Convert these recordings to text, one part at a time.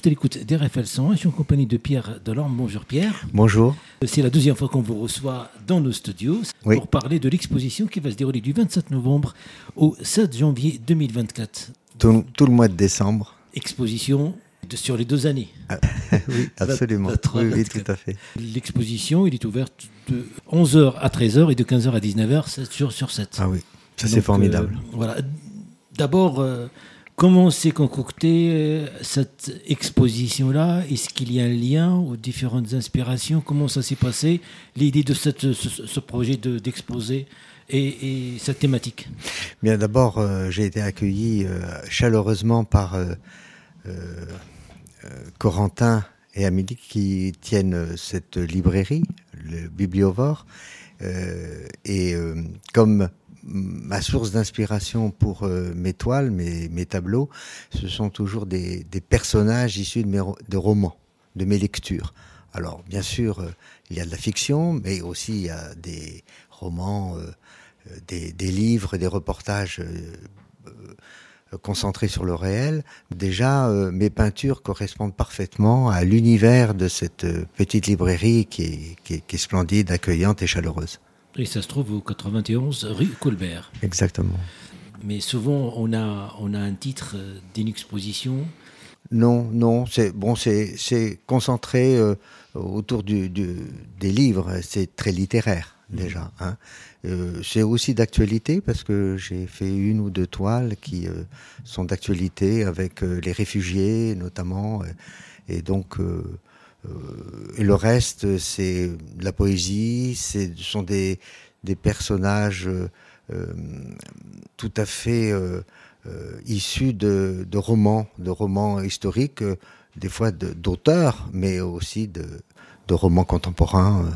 Bonjour, je l'écoute d'RFL 100. Je suis en compagnie de Pierre Delorme. Bonjour Pierre. Bonjour. C'est la deuxième fois qu'on vous reçoit dans nos studios pour parler de l'exposition qui va se dérouler du 27 novembre au 7 janvier 2024. Tout, le mois de décembre. Exposition de, sur les deux années. Ah, oui, absolument. oui, tout à fait. L'exposition, il est ouverte de 11h à 13h et de 15h à 19h, 7 jours sur 7. Ah oui, ça c'est formidable. Euh, voilà. D'abord, euh, Comment s'est concoctée euh, cette exposition-là? Est-ce qu'il y a un lien aux différentes inspirations? Comment ça s'est passé L'idée de ce, projet d'exposer et, cette thématique? Bien, d'abord, euh, j'ai été accueilli euh, chaleureusement par Corentin et Amélie qui tiennent cette librairie, le Bibliovore. et comme ma source d'inspiration pour euh, mes toiles, mes, mes, tableaux, ce sont toujours des, personnages issus de, mes, romans, de mes lectures. Alors, bien sûr, euh, il y a de la fiction, mais aussi il y a des romans, euh, des, livres, des reportages concentrés sur le réel. Déjà, mes peintures correspondent parfaitement à l'univers de cette petite librairie qui est splendide, accueillante et chaleureuse. Et ça se trouve au 91 rue Colbert. Exactement. Mais souvent, on a, on a un titre d'une exposition. Non, non, c'est bon, c'est concentré euh, autour du, du, des livres. C'est très littéraire mmh. déjà. Hein. Euh, c'est aussi d'actualité parce que j'ai fait une ou deux toiles qui euh, sont d'actualité avec euh, les réfugiés notamment. et donc euh, et le reste, c'est de la poésie, ce sont des, des personnages euh, tout à fait euh, issus de, de, romans, de romans historiques, des fois d'auteurs, mais aussi de, de, romans contemporains.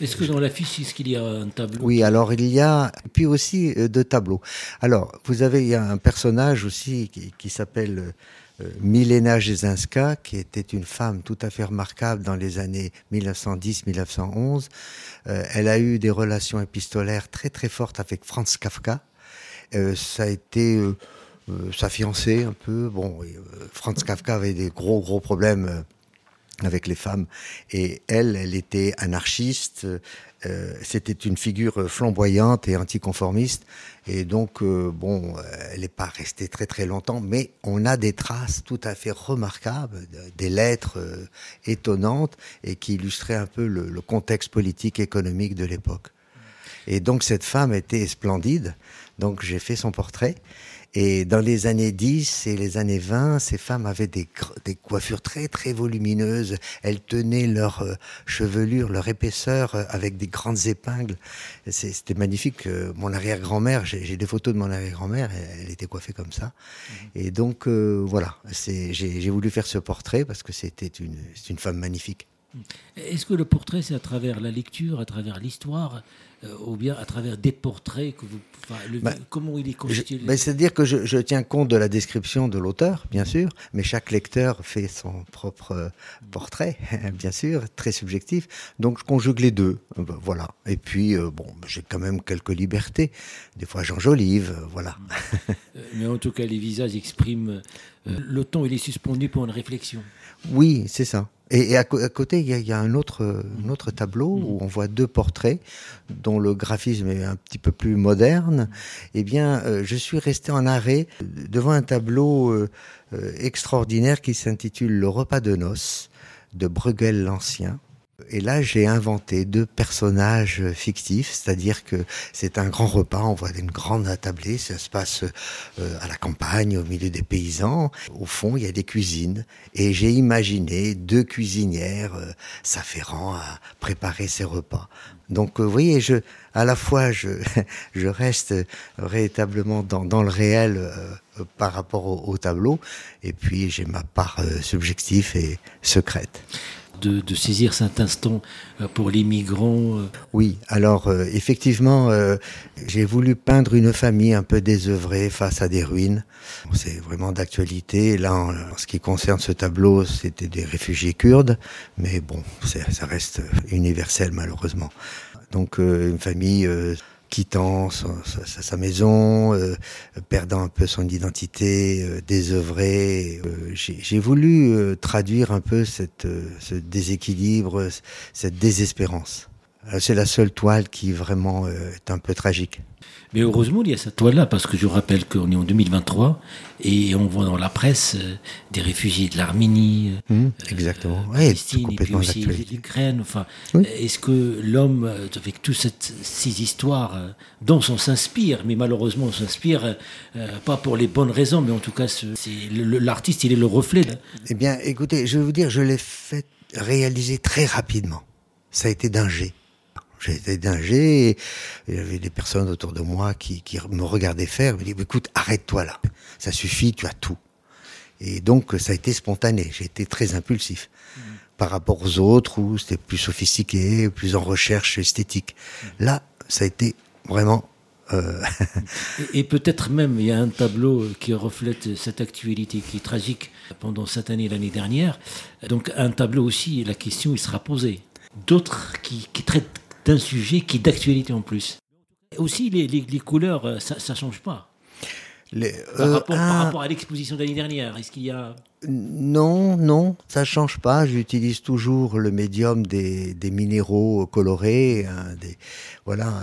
Est-ce que dans l'affiche, est-ce qu'il y a un tableau? Oui, alors il y a, puis aussi deux tableaux. Alors, vous avez, un personnage aussi qui, s'appelle euh, Milena Jezinska, qui était une femme tout à fait remarquable dans les années 1910-1911. Euh, elle a eu des relations épistolaires très très fortes avec Franz Kafka. Euh, ça a été sa fiancée un peu. Bon, Franz Kafka avait des gros gros problèmes avec les femmes. Et elle, elle était anarchiste. Euh, c'était une figure flamboyante et anticonformiste. Et donc, euh, bon, elle n'est pas restée très très longtemps, mais on a des traces tout à fait remarquables, des lettres euh, étonnantes et qui illustraient un peu le, le contexte politique économique de l'époque. Et donc cette femme était splendide. Donc j'ai fait son portrait. Et dans les années 10 et les années 20, ces femmes avaient des, des coiffures très très volumineuses. Elles tenaient leur euh, chevelure, leur épaisseur euh, avec des grandes épingles. C'était magnifique. Euh, mon arrière-grand-mère, j'ai des photos de mon arrière-grand-mère, elle, était coiffée comme ça. Mhm. Et donc voilà, j'ai voulu faire ce portrait parce que c'était une, une femme magnifique. Est-ce que le portrait, c'est à travers la lecture, à travers l'histoire, euh, ou bien à travers des portraits que vous, bah, Comment il est constitué bah, C'est-à-dire que je, tiens compte de la description de l'auteur, bien sûr, mais chaque lecteur fait son propre euh, portrait, bien sûr, très subjectif. Donc je conjugue les deux, euh, bah, voilà. Et puis bon, j'ai quand même quelques libertés. Des fois j'enjolive, voilà. mais en tout cas, les visages expriment le temps. Il est suspendu pour une réflexion. Oui, c'est ça. Et, à, côté, il y a, un, autre, tableau où on voit deux portraits dont le graphisme est un petit peu plus moderne. Eh bien, euh, je suis resté en arrêt devant un tableau euh, euh, extraordinaire qui s'intitule Le repas de noces de Bruegel l'Ancien. Et là, j'ai inventé deux personnages fictifs, c'est-à-dire que c'est un grand repas, on voit une grande attablée, ça se passe euh, à la campagne, au milieu des paysans. Au fond, il y a des cuisines, et j'ai imaginé deux cuisinières euh, s'afférant à préparer ces repas. Donc, euh, vous voyez, je, à la fois, je, je reste véritablement dans, dans le réel par rapport au, tableau, et puis j'ai ma part subjective et secrète de, saisir cet instant euh, pour les migrants euh. Oui, alors euh, effectivement, j'ai voulu peindre une famille un peu désœuvrée face à des ruines. C'est vraiment d'actualité. Là, en, ce qui concerne ce tableau, c'était des réfugiés kurdes, mais bon, ça reste universel malheureusement. Donc une famille quittant sa, maison, euh, perdant un peu son identité, euh, désœuvré. Euh, j'ai voulu traduire un peu cette, ce déséquilibre, cette désespérance. C'est la seule toile qui vraiment est un peu tragique. Mais heureusement, il y a cette toile-là, parce que je rappelle qu'on est en 2023 et on voit dans la presse euh, des réfugiés de l'Arménie, mmh, euh, exactement, euh, Palestine, et puis aussi l'Ukraine. Enfin, est-ce que l'homme, avec toutes ces histoires dont on s'inspire, mais malheureusement on s'inspire pas pour les bonnes raisons, mais en tout cas, l'artiste, il est le reflet. Eh bien, écoutez, je vais vous dire, je l'ai fait réaliser très rapidement. Ça a été d'un jet. J'étais dingé, et il y avait des personnes autour de moi qui, qui me regardaient faire, me disaient, écoute, arrête-toi là, ça suffit, tu as tout. Et donc, ça a été spontané, j'ai été très impulsif. Mmh. Par rapport aux autres, où c'était plus sophistiqué, plus en recherche esthétique. Mmh. Là, ça a été vraiment euh... et, et peut-être même, il y a un tableau qui reflète cette actualité qui est tragique pendant cette année, l'année dernière. Donc un tableau aussi, la question, il sera posée. D'autres qui, qui traitent d'un sujet qui est d'actualité en plus. Aussi, les, les, couleurs, euh, ça ne change pas. Les, par, euh, rapport, par, rapport, à l'exposition de l'année dernière, est-ce qu'il y a non, non, ça change pas. J'utilise toujours le médium des, minéraux colorés, hein, des voilà,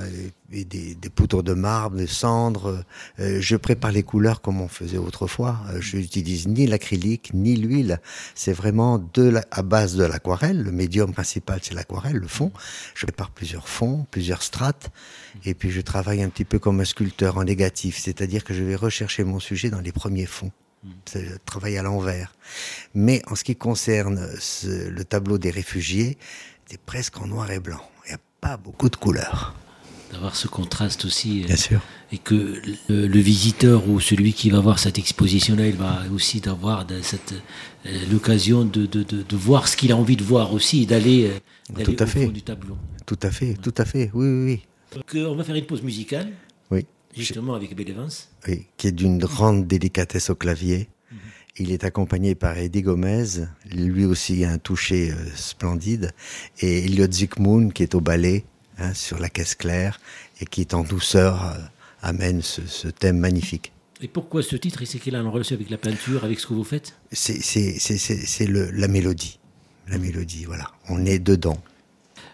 des, poutres de marbre, des cendres. Euh, je prépare les couleurs comme on faisait autrefois. Euh, je n'utilise ni l'acrylique ni l'huile. C'est vraiment de la, à base de l'aquarelle. Le médium principal c'est l'aquarelle, le fond. Je prépare plusieurs fonds, plusieurs strates, et puis je travaille un petit peu comme un sculpteur en négatif, c'est-à-dire que je vais rechercher mon sujet dans les premiers fonds. C'est le travail à l'envers. Mais en ce qui concerne le tableau des réfugiés, c'est presque en noir et blanc. Il n'y a pas beaucoup de couleurs. D'avoir ce contraste aussi. Euh, Bien sûr. Et que le, visiteur ou celui qui va voir cette exposition-là, il va aussi avoir euh, l'occasion de, de, voir ce qu'il a envie de voir aussi, d'aller euh, au fait. fond du tableau. Tout à fait, tout à fait, oui, oui, oui. Donc, on va faire une pause musicale. Justement avec Bill Evans. Oui, qui est d'une grande délicatesse au clavier. Il est accompagné par Eddie Gomez, lui aussi a un toucher euh, splendide, et Elliot Zikmoun qui est au ballet hein, sur la caisse claire et qui est en douceur euh, amène ce, thème magnifique. Et pourquoi ce titre? C'est qu'il a une relation avec la peinture, avec ce que vous faites? C'est la mélodie. La mélodie, voilà. On est dedans.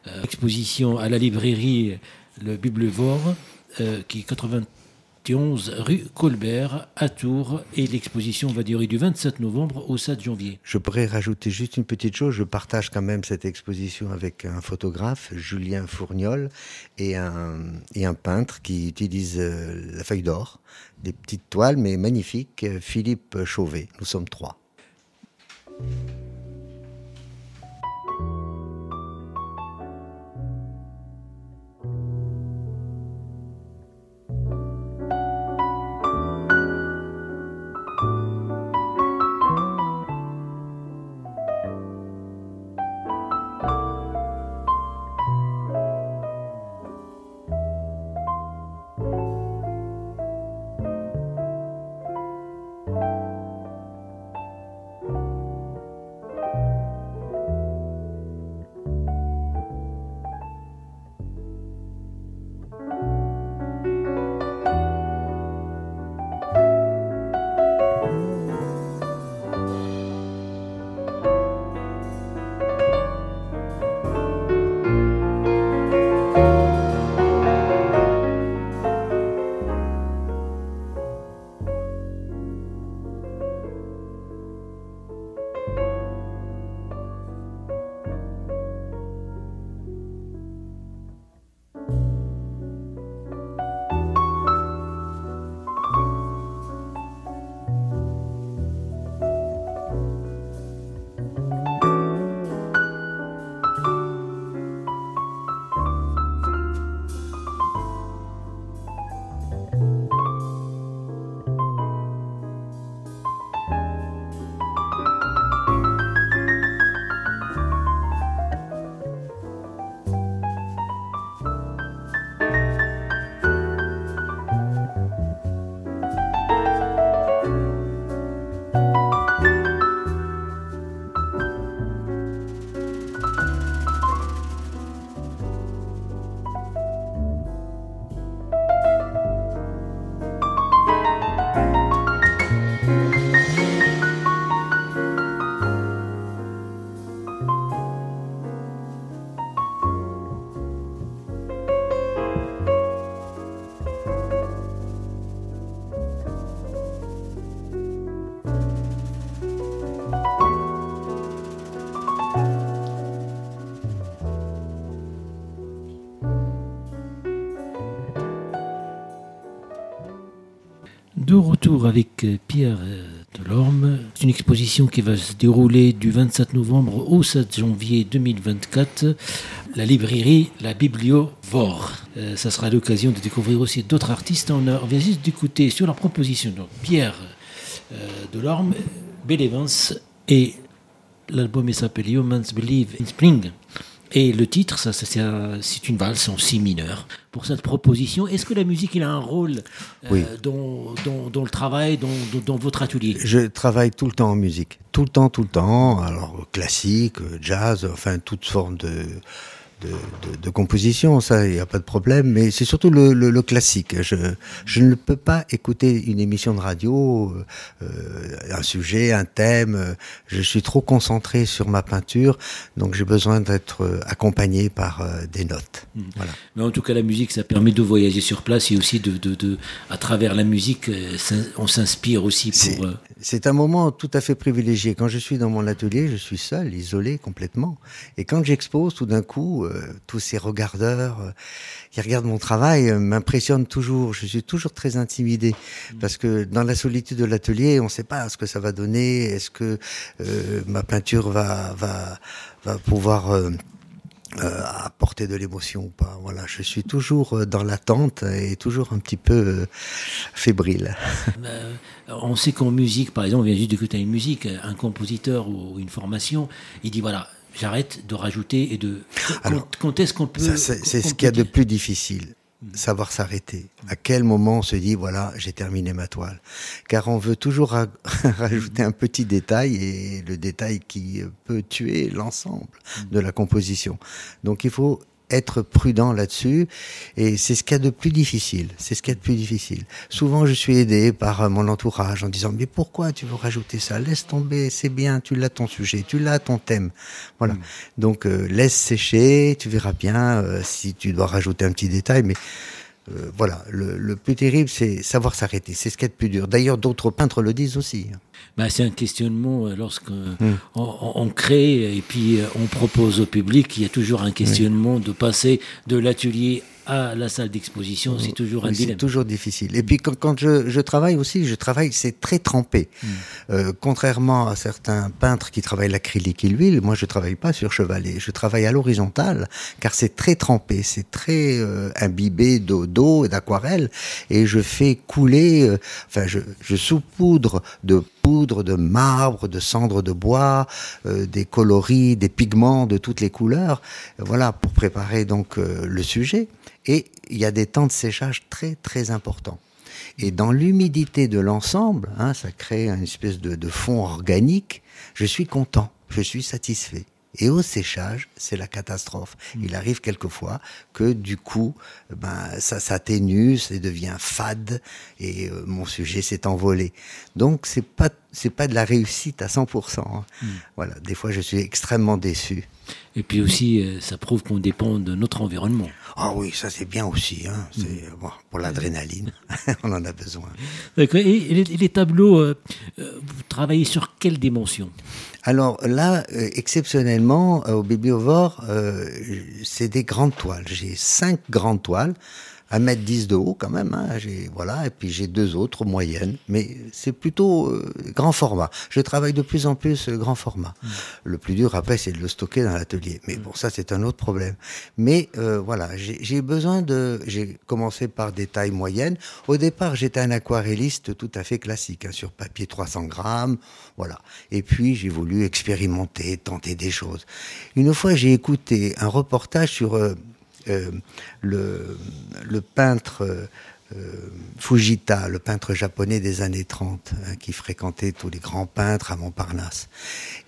Euh, exposition à la librairie Le Biblevore euh, qui est 91 rue Colbert à Tours et l'exposition va durer du 27 novembre au 7 janvier. Je pourrais rajouter juste une petite chose, je partage quand même cette exposition avec un photographe, Julien Fourniol, et un, peintre qui utilise euh, la feuille d'or, des petites toiles mais magnifiques, Philippe Chauvet. Nous sommes trois. De retour avec euh, Pierre euh, Delorme. C'est une exposition qui va se dérouler du 27 novembre au 7 janvier 2024. La librairie La Bibliovore. Euh, ça sera l'occasion de découvrir aussi d'autres artistes. On, a, on vient juste d'écouter sur leur proposition donc Pierre euh, Delorme, Bill Evans et l'album s'appelle Humans Believe in Spring. Et le titre, ça, ça, c'est, un- c'est une valse en si mineur. Pour cette proposition, est-ce que la musique il a un rôle euh, Oui. dans, dans, dans le travail, dans, dans, votre atelier? Je travaille tout le temps en musique, tout le temps, tout le temps. Alors classique, jazz, enfin toute forme de de, de, de composition, ça, il n'y a pas de problème. Mais c'est surtout le, le, le classique. Je, je ne peux pas écouter une émission de radio, euh, euh, un sujet, un thème. euh, Je suis trop concentré sur ma peinture, donc j'ai besoin d'être euh, accompagné par euh, des notes. Voilà. Mais en tout cas, la musique, ça permet de voyager sur place et aussi de, de, de à travers la musique, on s'inspire aussi pour. C'est un moment tout à fait privilégié. Quand je suis dans mon atelier, je suis seul, isolé complètement. Et quand j'expose, tout d'un coup, euh, tous ces regardeurs euh, qui regardent mon travail euh, m'impressionnent toujours. Je suis toujours très intimidé parce que dans la solitude de l'atelier, on ne sait pas ce que ça va donner. Est-ce que ma peinture va va va pouvoir euh, apporter de l'émotion ou pas. Voilà, je suis toujours euh, dans l'attente et toujours un petit peu euh, fébrile. euh, on sait qu'en musique, par exemple, on vient juste d'écouter une musique, un compositeur ou une formation, il dit voilà, j'arrête de rajouter et de. Alors, quand, quand est-ce qu'on peut. C'est ce qu'il y a de plus difficile, savoir s'arrêter. À quel moment on se dit, voilà, j'ai terminé ma toile Car on veut toujours ra- rajouter un petit détail, et le détail qui peut tuer l'ensemble de la composition. Donc il faut être prudent là-dessus, et c'est ce qu'il y a de plus difficile. C'est ce qu'il y a de plus difficile. Souvent, je suis aidé par euh, mon entourage en disant, mais pourquoi tu veux rajouter ça? Laisse tomber, c'est bien, tu l'as ton sujet, tu l'as ton thème. Voilà. Donc euh, laisse sécher, tu verras bien euh, si tu dois rajouter un petit détail, mais euh, voilà, le, le plus terrible, c'est savoir s'arrêter. C'est ce qui est le plus dur. D'ailleurs, d'autres peintres le disent aussi. Bah, c'est un questionnement euh, lorsque Hmm. on, crée et puis euh, on propose au public. Il y a toujours un questionnement de passer de l'atelier à la salle d'exposition. C'est toujours un Oui, c'est dilemme. toujours difficile. Et puis quand, quand je, je travaille aussi, je travaille, c'est très trempé. Hmm. Euh, contrairement à certains peintres qui travaillent l'acrylique et l'huile, moi je travaille pas sur chevalet. Je travaille à l'horizontale, car c'est très trempé, c'est très euh, imbibé d'eau, d'eau et d'aquarelle, et je fais couler, euh, enfin je, je saupoudre de de marbre, de cendres de bois, euh, des coloris, des pigments de toutes les couleurs, voilà pour préparer donc euh, le sujet. Et il y a des temps de séchage très très importants. Et dans l'humidité de l'ensemble, hein, ça crée une espèce de fond organique. Je suis content, je suis satisfait. Et au séchage, c'est la catastrophe. Il arrive quelquefois que du coup, ben ça s'atténue, ça devient fade et euh, mon sujet s'est envolé. Donc c'est pas c'est pas de la réussite à 100%. hein. Voilà, des fois je suis extrêmement déçu. Et puis aussi, euh, ça prouve qu'on dépend de notre environnement. Ah oui, ça c'est bien aussi. Hein. C'est bon, pour l'adrénaline, on en a besoin. D'accord. Et, les, tableaux, euh, euh, vous travaillez sur quelle dimension? Alors là, euh, exceptionnellement, euh, au Bibliovore, c'est des grandes toiles. J'ai cinq grandes toiles, 1 mètre 10 de haut quand même. Hein, j'ai, voilà, et puis j'ai deux autres moyennes, mais c'est plutôt euh, grand format. Je travaille de plus en plus euh, grand format. Le plus dur après, c'est de le stocker dans l'atelier. Mais bon, ça c'est un autre problème. Mais euh, voilà, j'ai, besoin de. J'ai commencé par des tailles moyennes. Au départ, j'étais un aquarelliste tout à fait classique, hein, sur papier 300 grammes, voilà. Et puis j'ai voulu expérimenter, tenter des choses. Une fois, j'ai écouté un reportage sur euh, le, le peintre euh, euh, Fujita, le peintre japonais des années 30, hein, qui fréquentait tous les grands peintres à Montparnasse.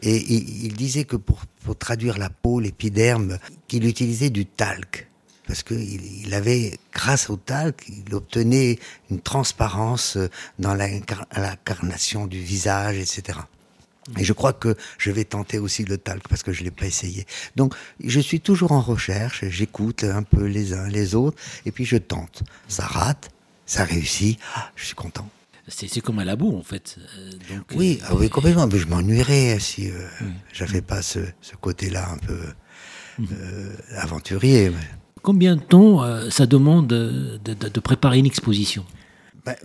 Et il, disait que pour, traduire la peau, l'épiderme, qu'il utilisait du talc. Parce qu'il il avait, grâce au talc, il obtenait une transparence euh, dans l'incar- l'incarnation du visage, etc. Et je crois que je vais tenter aussi le talc parce que je l'ai pas essayé. Donc, je suis toujours en recherche, j'écoute un peu les uns les autres, et puis je tente. Ça rate, ça réussit, ah, je suis content. C'est comme un labo, en fait. Euh, donc, Oui, euh, ah oui, complètement. Mais je m'ennuierais si euh, j'avais pas ce, ce côté-là un peu euh, aventurier. Combien de temps ça demande de, de- de préparer une exposition? Bah,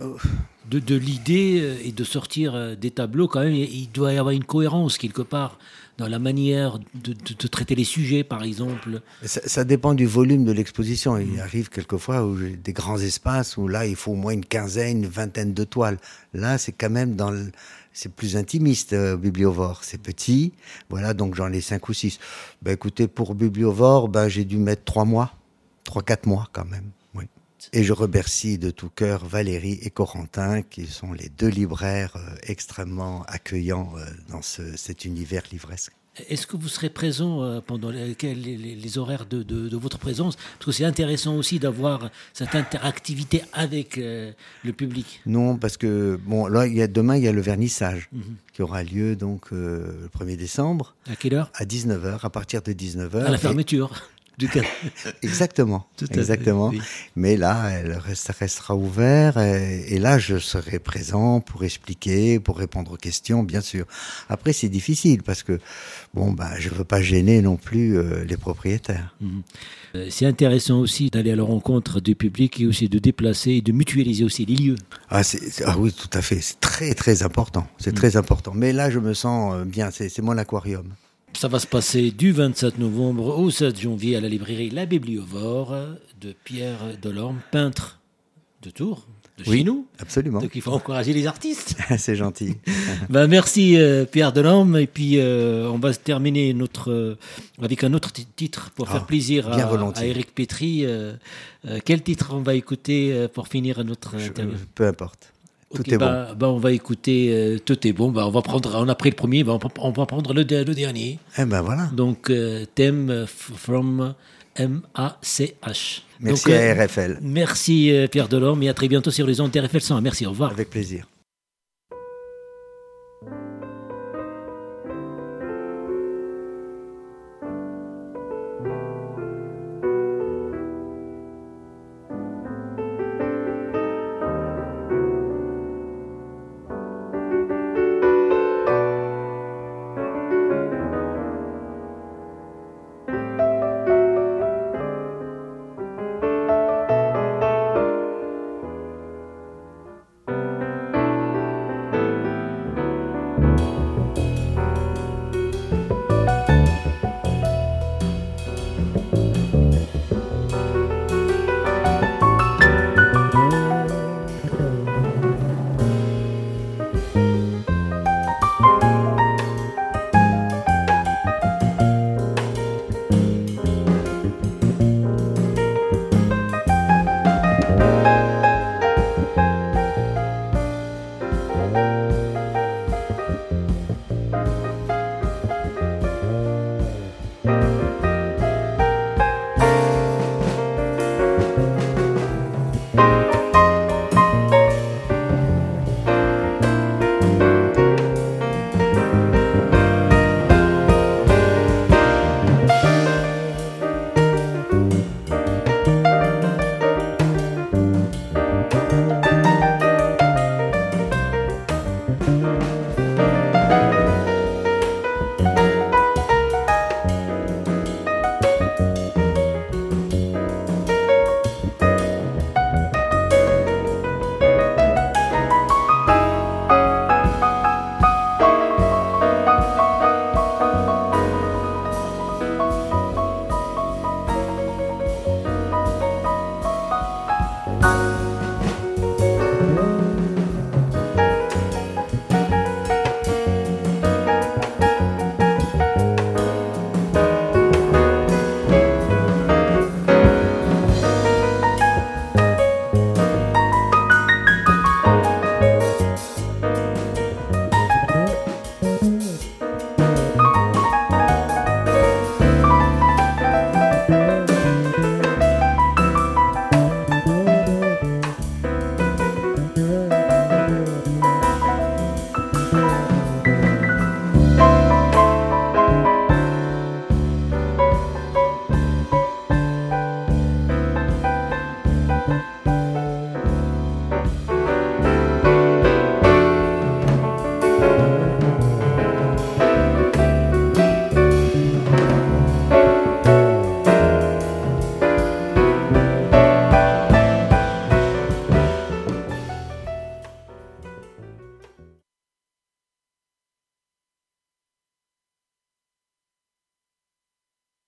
de, de l'idée et de sortir des tableaux, quand même, il doit y avoir une cohérence quelque part dans la manière de, traiter les sujets, par exemple ça, dépend du volume de l'exposition. Il arrive quelquefois où j'ai des grands espaces où là, il faut au moins une quinzaine, une vingtaine de toiles. Là, c'est quand même dans c'est plus intimiste, euh, Bibliovore. C'est petit. Voilà, donc j'en ai cinq ou six. Ben, écoutez, pour Bibliovore, ben, j'ai dû mettre trois mois. Trois, quatre mois quand même. Et je remercie de tout cœur Valérie et Corentin, qui sont les deux libraires euh, extrêmement accueillants euh, dans cet univers livresque. Est-ce que vous serez présent euh, pendant les, les, horaires de, votre présence? Parce que c'est intéressant aussi d'avoir cette interactivité avec le public. Non, parce que bon, là, il y a, demain, il y a le vernissage mhm. qui aura lieu donc le 1er décembre. À quelle heure? À 19h, à partir de 19h. À la fermeture exactement, exactement. Mais là, elle restera ouvert et, là, je serai présent pour expliquer, pour répondre aux questions, bien sûr. Après, c'est difficile parce que bon, bah, je veux pas gêner non plus euh, les propriétaires. Mhm. Euh, c'est intéressant aussi d'aller à la rencontre du public et aussi de déplacer et de mutualiser aussi les lieux. Ah, ah oui, tout à fait. C'est très très important. C'est mhm. très important. Mais là, je me sens euh, bien. C'est mon aquarium. Ça va se passer du 27 novembre au 7 janvier à la librairie La Bibliovore de Pierre Delorme, peintre de Tours. De chez nous. Absolument. Donc il faut encourager les artistes. C'est gentil. ben, merci euh, Pierre Delorme. Et puis euh, on va terminer notre, euh, avec un autre titre pour faire ah, plaisir à, à, Eric Petri. quel titre on va écouter pour finir notre interview? Peu importe. Tout est bah, bon. Bah, on va écouter euh, Tout est bon. Bah, on, va prendre, on a pris le premier, bah, on, va prendre le, le, dernier. Eh ben voilà. Donc, euh, thème from M-A-C-H. Merci à euh, RFL. Merci Pierre Delorme et à très bientôt sur les ondes RFL 100. Merci, au revoir. Avec plaisir.